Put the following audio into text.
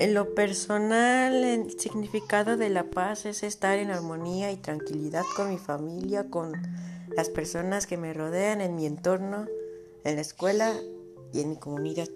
En lo personal, el significado de la paz es estar en armonía y tranquilidad con mi familia, con las personas que me rodean, en mi entorno, en la escuela y en mi comunidad.